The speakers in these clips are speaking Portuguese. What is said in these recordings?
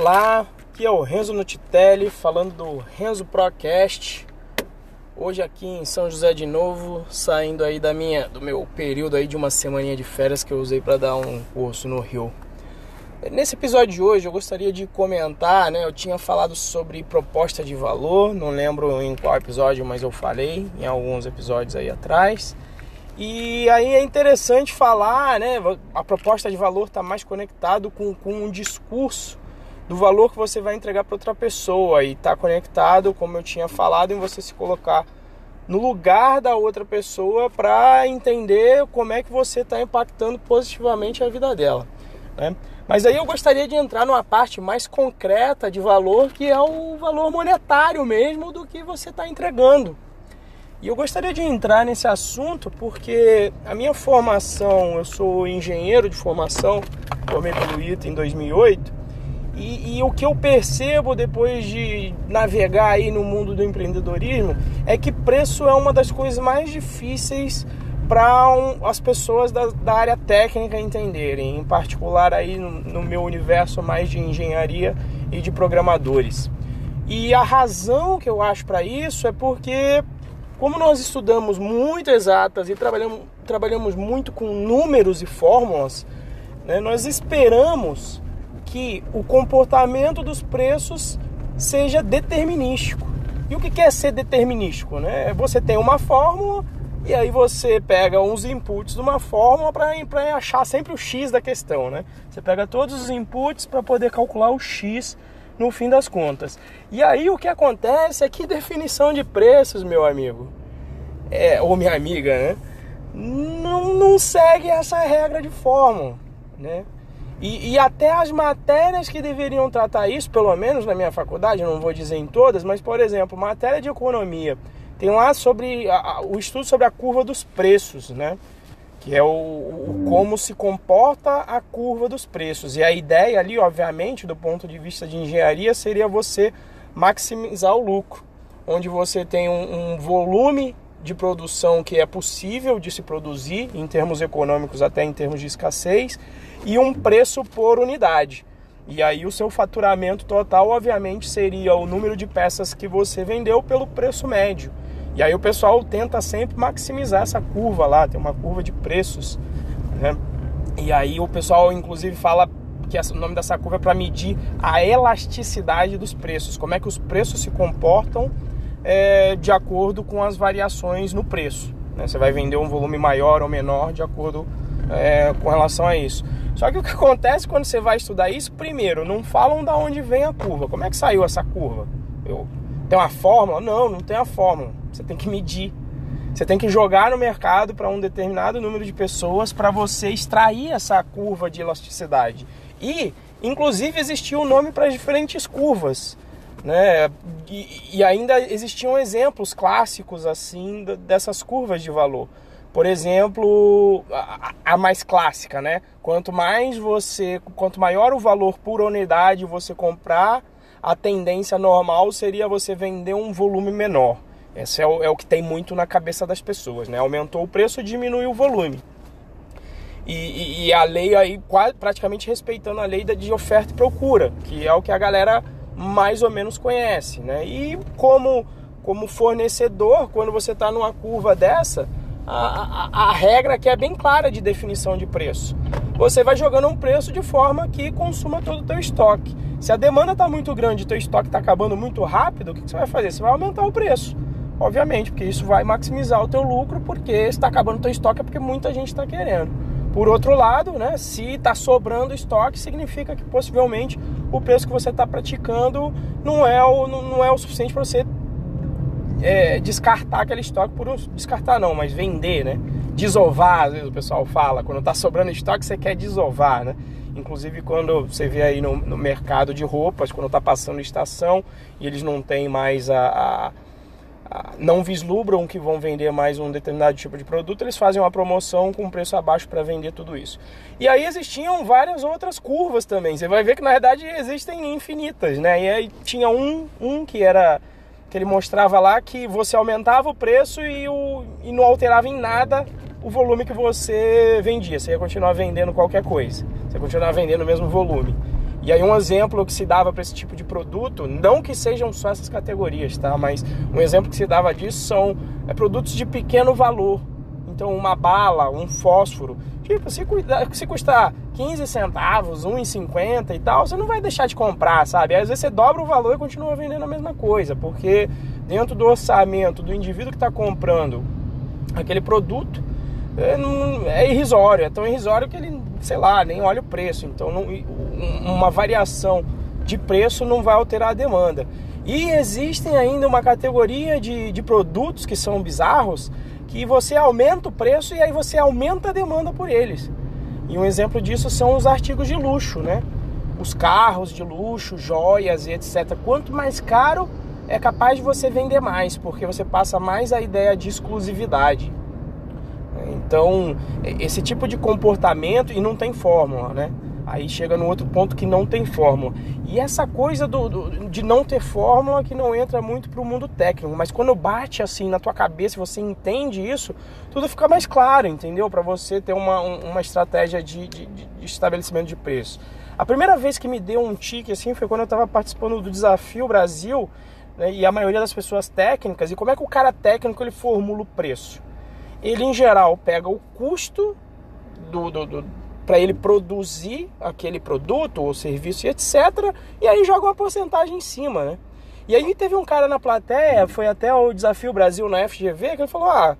Olá, aqui é o Renzo Nutitelli falando do Renzo Procast. Hoje aqui em São José de novo, saindo aí da minha do meu período aí de uma semaninha de férias que eu usei para dar um curso no Rio. Nesse episódio de hoje eu gostaria de comentar, né? Eu tinha falado sobre proposta de valor, não lembro em qual episódio, mas eu falei em alguns episódios aí atrás. E aí é interessante falar, né? A proposta de valor está mais conectado com, com um discurso do valor que você vai entregar para outra pessoa e está conectado, como eu tinha falado, em você se colocar no lugar da outra pessoa para entender como é que você está impactando positivamente a vida dela. Né? Mas aí eu gostaria de entrar numa parte mais concreta de valor, que é o valor monetário mesmo do que você está entregando. E eu gostaria de entrar nesse assunto porque a minha formação, eu sou engenheiro de formação, formei pelo ITA em 2008, e, e, o que eu percebo depois de navegar aí no mundo do empreendedorismo é que preço é uma das coisas mais difíceis para um, as pessoas da, da, área técnica entenderem, em particular aí no, no meu universo mais de engenharia e de programadores. E a razão que eu acho para isso é porque como nós estudamos muito exatas e trabalhamos, trabalhamos muito com números e fórmulas, né, nós esperamos que o comportamento dos preços seja determinístico. E o que é ser determinístico? Né? Você tem uma fórmula e aí você pega uns inputs de uma fórmula para achar sempre o x da questão. Né? Você pega todos os inputs para poder calcular o x no fim das contas. E aí o que acontece é que definição de preços, meu amigo, é, ou minha amiga, né? Não, não segue essa regra de fórmula, né? E, e, até as matérias que deveriam tratar isso, pelo menos na minha faculdade, não vou dizer em todas, mas por exemplo, matéria de economia, tem lá sobre a, o estudo sobre a curva dos preços, né? que é o, o, como se comporta a curva dos preços. E a ideia ali, obviamente, do ponto de vista de engenharia, seria você maximizar o lucro, onde você tem um, um volume de produção que é possível de se produzir em termos econômicos, até em termos de escassez, e um preço por unidade. E aí o seu faturamento total, obviamente, seria o número de peças que você vendeu pelo preço médio. E aí o pessoal tenta sempre maximizar essa curva lá, tem uma curva de preços, né? E aí o pessoal inclusive fala que o nome dessa curva é para medir a elasticidade dos preços, como é que os preços se comportam é, de acordo com as variações no preço. Né? Você vai vender um volume maior ou menor de acordo é, com relação a isso. Só que o que acontece quando você vai estudar isso, primeiro, não falam da onde vem a curva. Como é que saiu essa curva? Eu, tem uma fórmula? Não, não tem a fórmula. Você tem que medir. Você tem que jogar no mercado para um determinado número de pessoas para você extrair essa curva de elasticidade. E, inclusive, existiu um nome para diferentes curvas. Né? E, e, ainda existiam exemplos clássicos assim dessas curvas de valor. Por exemplo, a, a, mais clássica, né? Quanto mais você, quanto maior o valor por unidade você comprar, a tendência normal seria você vender um volume menor. Esse é o, é o que tem muito na cabeça das pessoas, né? Aumentou o preço, diminuiu o volume. E, e, e, a lei aí praticamente respeitando a lei de oferta e procura, que é o que a galera mais ou menos conhece, né? E como, como fornecedor, quando você está numa curva dessa, a, a, a regra aqui é bem clara de definição de preço. Você vai jogando um preço de forma que consuma todo o teu estoque. Se a demanda está muito grande e teu estoque está acabando muito rápido, o que, que você vai fazer? Você vai aumentar o preço obviamente, porque isso vai maximizar o teu lucro, porque está acabando o teu estoque é porque muita gente está querendo. Por outro lado, né, se está sobrando estoque, significa que possivelmente o preço que você está praticando não é o, não é o suficiente para você é, descartar aquele estoque por descartar não, mas vender, né? Desovar, às vezes o pessoal fala, quando está sobrando estoque você quer desovar, né? Inclusive quando você vê aí no, no mercado de roupas, quando está passando estação e eles não têm mais a, a não vislumbram que vão vender mais um determinado tipo de produto, eles fazem uma promoção com preço abaixo para vender tudo isso. E aí existiam várias outras curvas também. Você vai ver que na verdade existem infinitas, né? E aí tinha um, um que era que ele mostrava lá que você aumentava o preço e, o, e não alterava em nada o volume que você vendia. Você ia continuar vendendo qualquer coisa. Você ia continuar vendendo o mesmo volume. E aí um exemplo que se dava para esse tipo de produto, não que sejam só essas categorias, tá? Mas um exemplo que se dava disso são é, produtos de pequeno valor. Então uma bala, um fósforo, tipo, se, cuida, se custar 15 centavos, 1,50 e tal, você não vai deixar de comprar, sabe? Às vezes você dobra o valor e continua vendendo a mesma coisa, porque dentro do orçamento do indivíduo que está comprando aquele produto, é, é, irrisório, é tão irrisório que ele, sei lá, nem olha o preço. Então, não, uma variação de preço não vai alterar a demanda. E existem ainda uma categoria de, de produtos que são bizarros, que você aumenta o preço e aí você aumenta a demanda por eles. E um exemplo disso são os artigos de luxo, né? Os carros de luxo, joias e etc. Quanto mais caro, é capaz de você vender mais, porque você passa mais a ideia de exclusividade. Então, esse tipo de comportamento, e não tem fórmula, né? Aí chega no outro ponto que não tem fórmula. E essa coisa do, do de não ter fórmula que não entra muito para o mundo técnico, mas quando bate assim na tua cabeça, você entende isso, tudo fica mais claro, entendeu? Para você ter uma, uma estratégia de, de, de, estabelecimento de preço. A primeira vez que me deu um tique assim foi quando eu estava participando do Desafio Brasil né, e a maioria das pessoas técnicas. E como é que o cara técnico ele formula o preço? Ele em geral pega o custo do, do, do para ele produzir aquele produto ou serviço e etc. E aí joga uma porcentagem em cima, né? E aí teve um cara na plateia, foi até o Desafio Brasil na FGV, que ele falou, ah,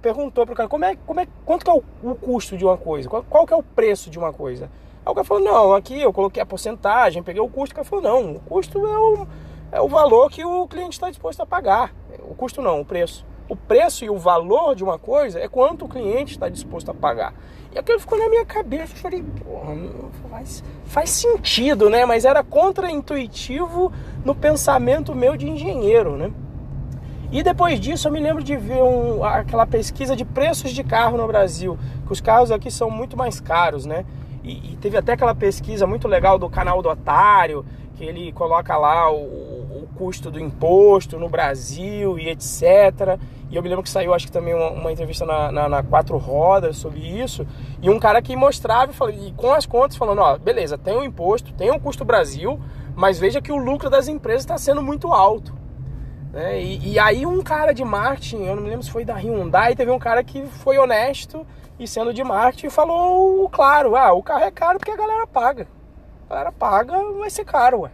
perguntou pro cara, como é, como é, quanto que é o, o custo de uma coisa? Qual, qual, que é o preço de uma coisa? Aí o cara falou, não, aqui eu coloquei a porcentagem, peguei o custo, o cara falou, não, o custo é o, é o valor que o cliente está disposto a pagar. O custo não, o preço. O preço e o valor de uma coisa é quanto o cliente está disposto a pagar. E aquilo ficou na minha cabeça. Eu falei, porra, faz, faz sentido, né? Mas era contraintuitivo no pensamento meu de engenheiro, né? E depois disso eu me lembro de ver um, aquela pesquisa de preços de carro no Brasil, que os carros aqui são muito mais caros, né? E, e teve até aquela pesquisa muito legal do canal do Otário, que ele coloca lá o, custo do imposto no Brasil e etc. E eu me lembro que saiu, acho que também uma, uma entrevista na, na, na, Quatro Rodas sobre isso. E um cara que mostrava e, falou, e com as contas falando, ó, beleza, tem o imposto, tem o custo Brasil, mas veja que o lucro das empresas está sendo muito alto. Né? E, e, aí um cara de marketing, eu não me lembro se foi da Hyundai, teve um cara que foi honesto e sendo de marketing falou claro, ah, o carro é caro porque a galera paga galera paga, vai ser caro, ué.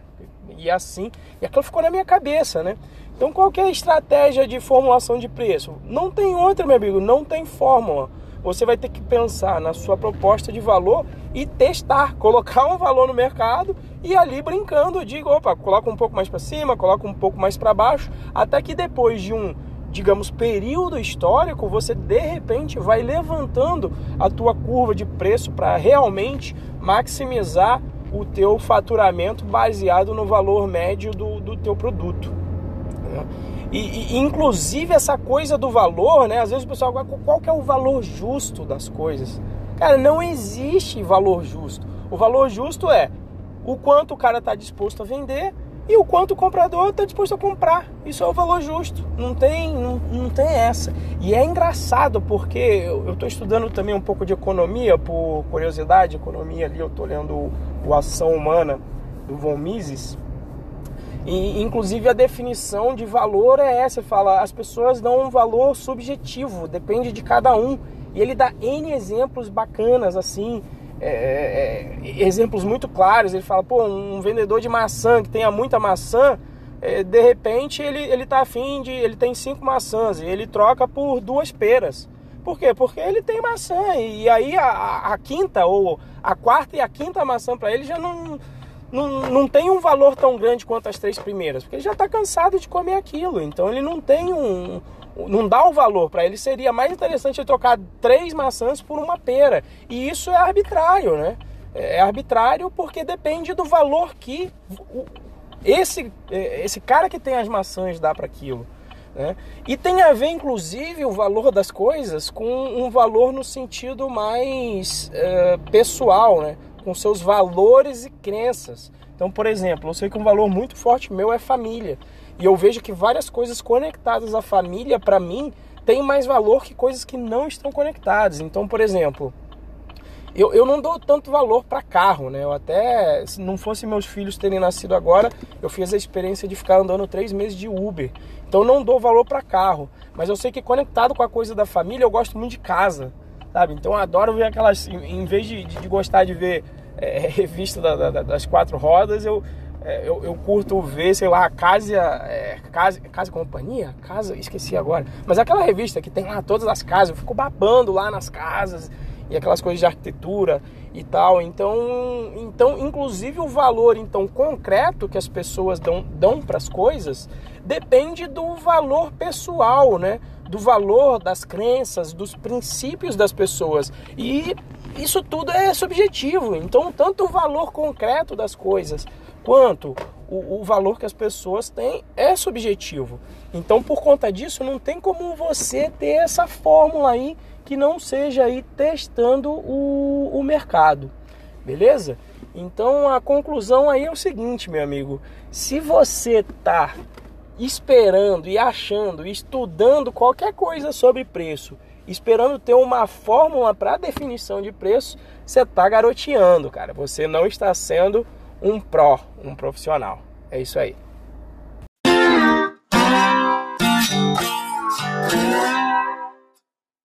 E assim, e aquilo ficou na minha cabeça, né? Então qual é a estratégia de formulação de preço? Não tem outra, meu amigo, não tem fórmula. Você vai ter que pensar na sua proposta de valor e testar, colocar um valor no mercado e ali brincando, digo, opa, coloca um pouco mais para cima, coloca um pouco mais para baixo, até que depois de um digamos, período histórico, você de repente vai levantando a tua curva de preço para realmente maximizar o teu faturamento baseado no valor médio do, do teu produto. Né? E, e, inclusive essa coisa do valor, né? Às vezes o pessoal, qual, qual que é o valor justo das coisas? Cara, não existe valor justo. O valor justo é o quanto o cara está disposto a vender e o quanto o comprador está disposto a comprar. Isso é o valor justo. Não tem, não, não tem essa. E é engraçado porque eu estou estudando também um pouco de economia, por curiosidade, economia ali, eu estou lendo o Ação Humana do Von Mises. E inclusive a definição de valor é essa, fala, as pessoas dão um valor subjetivo, depende de cada um. E ele dá N exemplos bacanas assim, é, é, exemplos muito claros. Ele fala, pô, um vendedor de maçã que tenha muita maçã, é, de repente ele, ele tá afim de. ele tem cinco maçãs e ele troca por duas peras. Por quê? Porque ele tem maçã e aí a, a quinta ou a quarta e a quinta maçã para ele já não, não, não tem um valor tão grande quanto as três primeiras, porque ele já está cansado de comer aquilo. Então ele não tem um. Não dá o um valor para ele. Seria mais interessante ele trocar três maçãs por uma pera. E isso é arbitrário, né? É arbitrário porque depende do valor que esse, esse cara que tem as maçãs dá para aquilo. Né? E tem a ver, inclusive, o valor das coisas com um valor no sentido mais é, pessoal, né? Com seus valores e crenças. Então, por exemplo, eu sei que um valor muito forte meu é família. E eu vejo que várias coisas conectadas à família, para mim, têm mais valor que coisas que não estão conectadas. Então, por exemplo, eu, eu não dou tanto valor para carro, né? Eu até, se não fosse meus filhos terem nascido agora, eu fiz a experiência de ficar andando três meses de Uber. Então não dou valor para carro. Mas eu sei que conectado com a coisa da família, eu gosto muito de casa, sabe? Então eu adoro ver aquelas. Em vez de, de gostar de ver é, revista da, da, das quatro rodas, eu, é, eu, eu, curto ver, sei lá, Casa, é, casa, casa Companhia? Casa, esqueci agora. Mas aquela revista que tem lá todas as casas, eu fico babando lá nas casas e aquelas coisas de arquitetura e tal. Então, então inclusive o valor então concreto que as pessoas dão, dão para as coisas depende do valor pessoal, né? Do valor das crenças, dos princípios das pessoas. E isso tudo é subjetivo. Então, tanto o valor concreto das coisas quanto o, o, valor que as pessoas têm é subjetivo. Então, por conta disso, não tem como você ter essa fórmula aí que não seja aí testando o, o mercado, beleza? Então a conclusão aí é o seguinte, meu amigo: se você tá esperando e achando, estudando qualquer coisa sobre preço, esperando ter uma fórmula para definição de preço, você tá garoteando, cara. Você não está sendo um pró, um profissional. É isso aí.